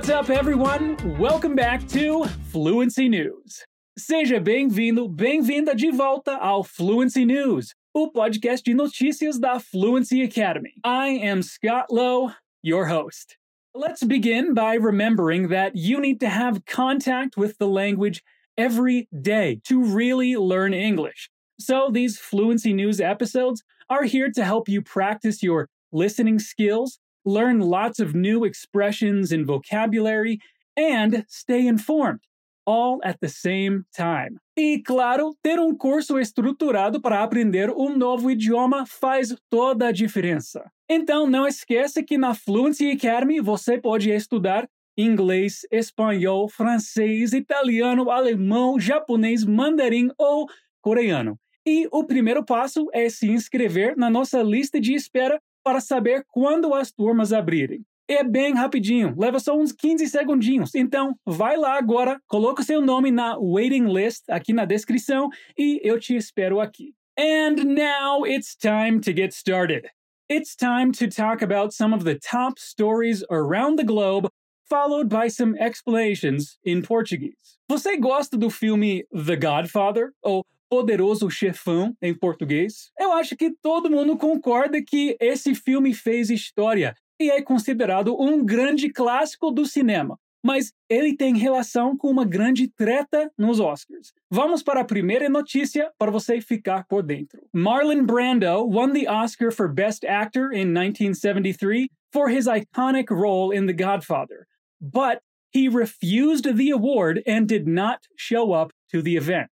What's up, everyone? Welcome back to Fluency News. Seja bem-vindo, bem-vinda de volta ao Fluency News, o podcast de notícias da Fluency Academy. I am Scott Lowe, your host. Let's begin by remembering that you need to have contact with the language every day to really learn English. So, these Fluency News episodes are here to help you practice your listening skills, learn lots of new expressions and vocabulary, and stay informed, all at the same time. E claro, ter um curso estruturado para aprender um novo idioma faz toda a diferença. Então não esqueça que na Fluency Academy você pode estudar inglês, espanhol, francês, italiano, alemão, japonês, mandarim ou coreano. E o primeiro passo é se inscrever na nossa lista de espera para saber quando as turmas abrirem. É bem rapidinho, leva só uns 15 segundinhos. Então, vai lá agora, coloca seu nome na waiting list aqui na descrição e eu te espero aqui. And now it's time to get started. It's time to talk about some of the top stories around the globe, followed by some explanations in Portuguese. Você gosta do filme The Godfather ou Poderoso Chefão em português? Eu acho que todo mundo concorda que esse filme fez história e é considerado um grande clássico do cinema. Mas ele tem relação com uma grande treta nos Oscars. Vamos para a primeira notícia para você ficar por dentro. Marlon Brando won the Oscar for Best Actor in 1973 for his iconic role in The Godfather, but he refused the award and did not show up to the event.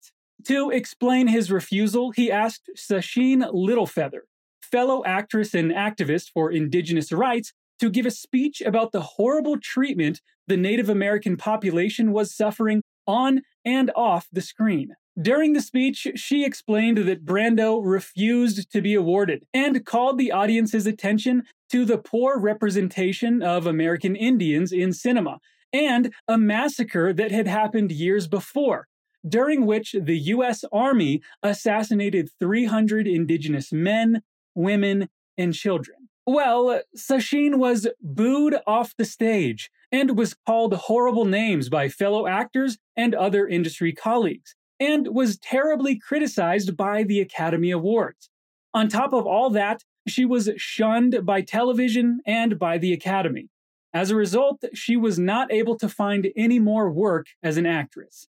To explain his refusal, he asked Sasheen Littlefeather, fellow actress and activist for indigenous rights, to give a speech about the horrible treatment the Native American population was suffering on and off the screen. During the speech, she explained that Brando refused to be awarded and called the audience's attention to the poor representation of American Indians in cinema and a massacre that had happened years before, during which the U.S. Army assassinated 300 indigenous men, women, and children. Well, Sasheen was booed off the stage and was called horrible names by fellow actors and other industry colleagues, and was terribly criticized by the Academy Awards. On top of all that, she was shunned by television and by the Academy. As a result, she was not able to find any more work as an actress.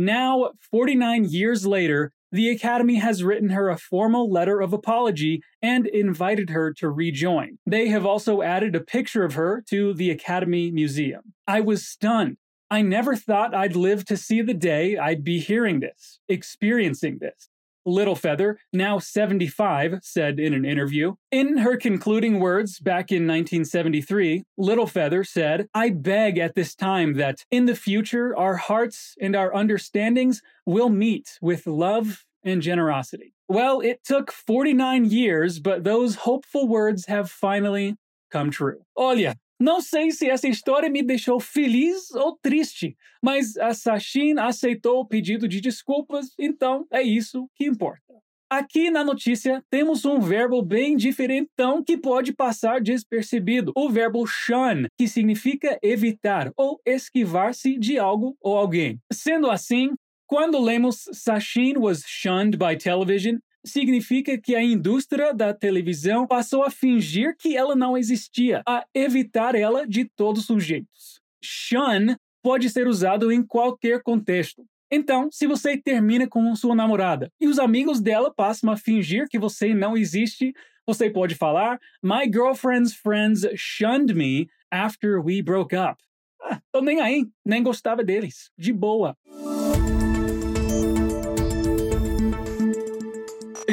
Now, 49 years later, the Academy has written her a formal letter of apology and invited her to rejoin. They have also added a picture of her to the Academy Museum. I was stunned. I never thought I'd live to see the day I'd be hearing this, experiencing this. Littlefeather, now 75, said in an interview. In her concluding words back in 1973, Littlefeather said, I beg at this time that in the future our hearts and our understandings will meet with love and generosity. Well, it took 49 years, but those hopeful words have finally come true. Olha, Não sei se essa história me deixou feliz ou triste, mas a Sachin aceitou o pedido de desculpas, então é isso que importa. Aqui na notícia temos um verbo bem diferentão que pode passar despercebido, o verbo shun, que significa evitar ou esquivar-se de algo ou alguém. Sendo assim, quando lemos Sachin was shunned by television, significa que a indústria da televisão passou a fingir que ela não existia, a evitar ela de todos os jeitos. Shun pode ser usado em qualquer contexto. Então, se você termina com sua namorada e os amigos dela passam a fingir que você não existe, você pode falar: My girlfriend's friends shunned me after we broke up. Ah, tô nem aí, nem gostava deles. De boa.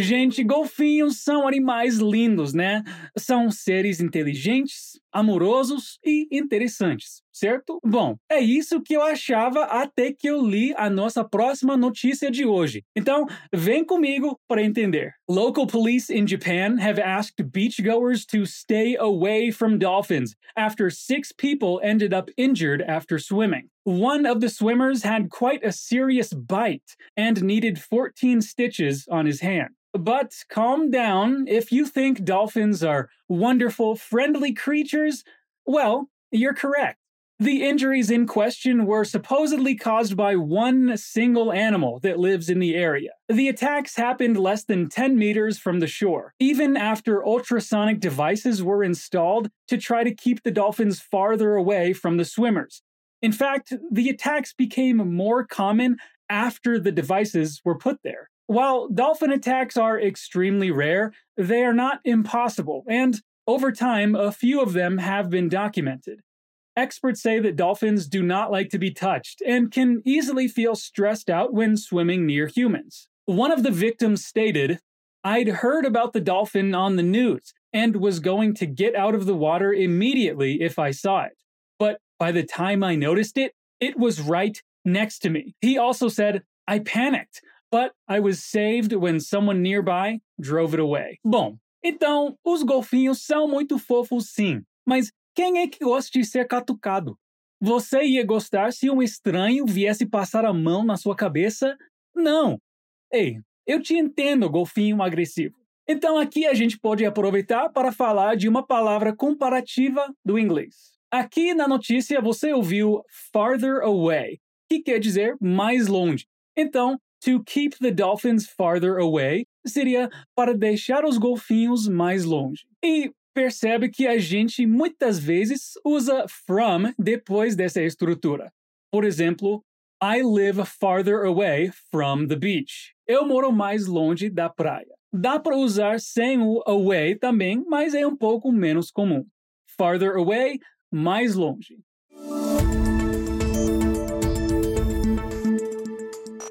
Gente, golfinhos são animais lindos, né? São seres inteligentes, amorosos e interessantes, certo? Bom, é isso que eu achava até que eu li a nossa próxima notícia de hoje. Então, vem comigo para entender. Local police in Japan have asked beachgoers to stay away from dolphins after six people ended up injured after swimming. One of the swimmers had quite a serious bite and needed 14 stitches on his hand. But calm down. If you think dolphins are wonderful, friendly creatures, well, you're correct. The injuries in question were supposedly caused by one single animal that lives in the area. The attacks happened less than 10 meters from the shore, even after ultrasonic devices were installed to try to keep the dolphins farther away from the swimmers. In fact, the attacks became more common after the devices were put there. While dolphin attacks are extremely rare, they are not impossible, and over time, a few of them have been documented. Experts say that dolphins do not like to be touched and can easily feel stressed out when swimming near humans. One of the victims stated, I'd heard about the dolphin on the news and was going to get out of the water immediately if I saw it. But by the time I noticed it, it was right next to me. He also said, I panicked but I was saved when someone nearby drove it away. Bom, então os golfinhos são muito fofos sim, mas quem é que gosta de ser catucado? Você ia gostar se um estranho viesse passar a mão na sua cabeça? Não! Ei, eu te entendo, golfinho agressivo. Então aqui a gente pode aproveitar para falar de uma palavra comparativa do inglês. Aqui na notícia você ouviu farther away, que quer dizer mais longe. Então, To keep the dolphins farther away seria para deixar os golfinhos mais longe. E percebe que a gente muitas vezes usa from depois dessa estrutura. Por exemplo, I live farther away from the beach. Eu moro mais longe da praia. Dá para usar sem o away também, mas é um pouco menos comum. Farther away, mais longe.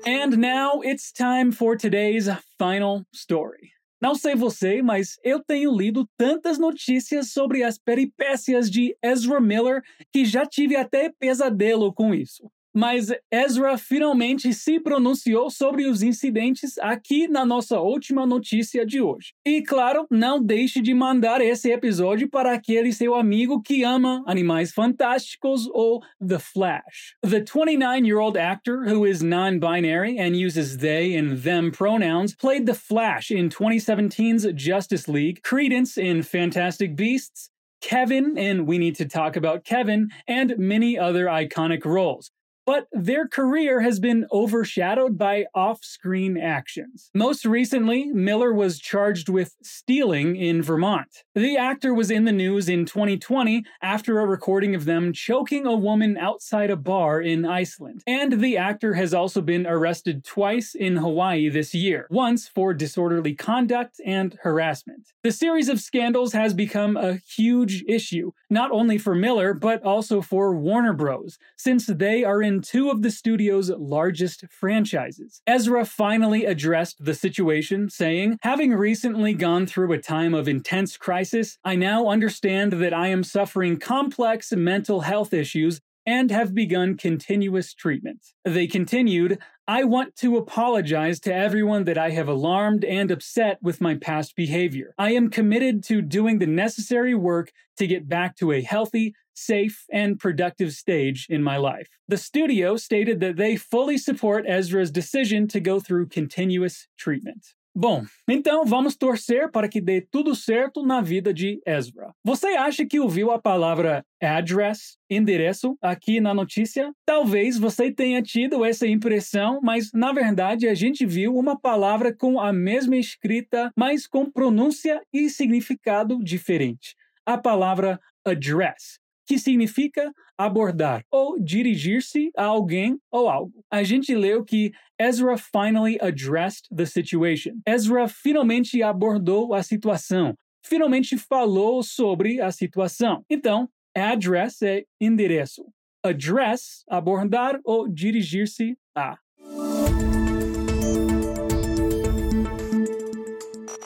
And now it's time for today's final story. Não sei você, mas eu tenho lido tantas notícias sobre as peripécias de Ezra Miller que já tive até pesadelo com isso. Mas Ezra finalmente se pronunciou sobre os incidentes aqui na nossa última notícia de hoje. E claro, não deixe de mandar esse episódio para aquele seu amigo que ama Animais Fantásticos ou The Flash. The 29-year-old actor who is non-binary and uses they and them pronouns played The Flash in 2017's Justice League, Credence in Fantastic Beasts, Kevin in We Need to Talk About Kevin, and many other iconic roles but their career has been overshadowed by off screen actions. Most recently, Miller was charged with stealing in Vermont. The actor was in the news in 2020 after a recording of them choking a woman outside a bar in Iceland. And the actor has also been arrested twice in Hawaii this year, once for disorderly conduct and harassment. The series of scandals has become a huge issue, not only for Miller, but also for Warner Bros., since they are in two of the studio's largest franchises. Ezra finally addressed the situation, saying, Having recently gone through a time of intense crisis, I now understand that I am suffering complex mental health issues and have begun continuous treatment. They continued, I want to apologize to everyone that I have alarmed and upset with my past behavior. I am committed to doing the necessary work to get back to a healthy, safe, and productive stage in my life. The studio stated that they fully support Ezra's decision to go through continuous treatment. Bom, então vamos torcer para que dê tudo certo na vida de Ezra. Você acha que ouviu a palavra address, endereço, aqui na notícia? Talvez você tenha tido essa impressão, mas na verdade a gente viu uma palavra com a mesma escrita, mas com pronúncia e significado diferente. A palavra address que significa abordar ou dirigir-se a alguém ou algo. A gente leu que Ezra finally addressed the situation. Ezra finalmente abordou a situação, finalmente falou sobre a situação. Então, address é endereço. Address, abordar ou dirigir-se a.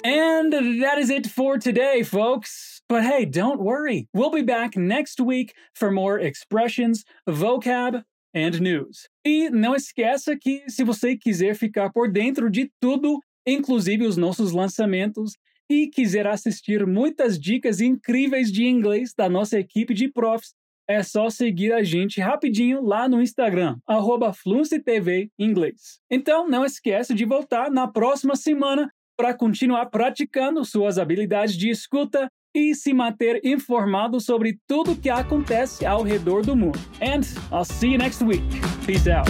And that is it for today, folks. But hey, don't worry. We'll be back next week for more expressions, vocab, and news. E não esqueça que se você quiser ficar por dentro de tudo, inclusive os nossos lançamentos, e quiser assistir muitas dicas incríveis de inglês da nossa equipe de profs, é só seguir a gente rapidinho lá no Instagram, arroba Inglês. Então, não esqueça de voltar na próxima semana para continuar praticando suas habilidades de escuta, e se manter informado sobre tudo que acontece ao redor do mundo. And I'll see you next week. Peace out.